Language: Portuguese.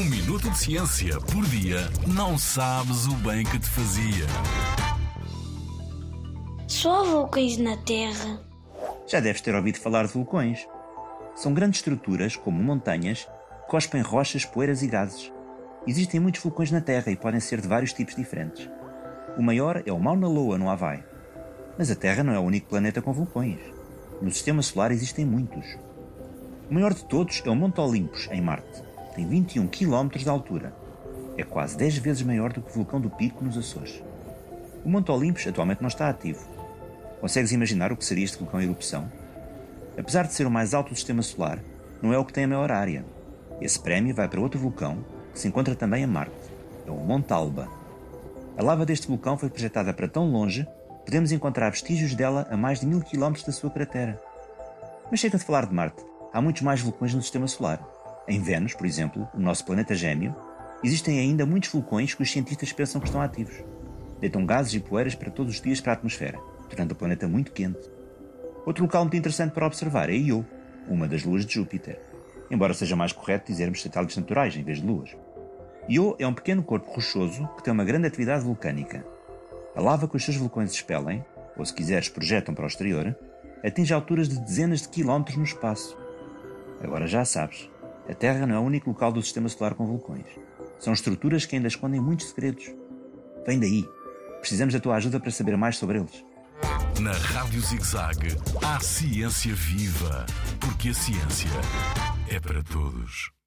Um minuto de ciência por dia não sabes o bem que te fazia. Só há vulcões na Terra? Já deves ter ouvido falar de vulcões. São grandes estruturas, como montanhas, que cospem rochas, poeiras e gases. Existem muitos vulcões na Terra e podem ser de vários tipos diferentes. O maior é o Mauna Loa, no Havaí. Mas a Terra não é o único planeta com vulcões. No sistema solar existem muitos. O maior de todos é o Monte Olympus, em Marte. Tem 21 km de altura. É quase 10 vezes maior do que o vulcão do Pico, nos Açores. O Monte Olympus atualmente não está ativo. Consegues imaginar o que seria este vulcão em erupção? Apesar de ser o mais alto do sistema solar, não é o que tem a maior área. Esse prémio vai para outro vulcão, que se encontra também a Marte. É o Monte Alba. A lava deste vulcão foi projetada para tão longe, podemos encontrar vestígios dela a mais de mil quilómetros da sua cratera. Mas chega de falar de Marte há muitos mais vulcões no sistema solar. Em Vênus, por exemplo, o nosso planeta gêmeo, existem ainda muitos vulcões que os cientistas pensam que estão ativos. Deitam gases e poeiras para todos os dias para a atmosfera, tornando o planeta muito quente. Outro local muito interessante para observar é Io, uma das luas de Júpiter, embora seja mais correto dizermos satélites naturais em vez de luas. Io é um pequeno corpo rochoso que tem uma grande atividade vulcânica. A lava que os seus vulcões expelem, ou se quiseres projetam para o exterior, atinge alturas de dezenas de quilómetros no espaço. Agora já sabes, a Terra não é o único local do sistema solar com vulcões. São estruturas que ainda escondem muitos segredos. Vem daí. Precisamos da tua ajuda para saber mais sobre eles. Na Rádio ZigZag, há ciência viva, porque a ciência é para todos.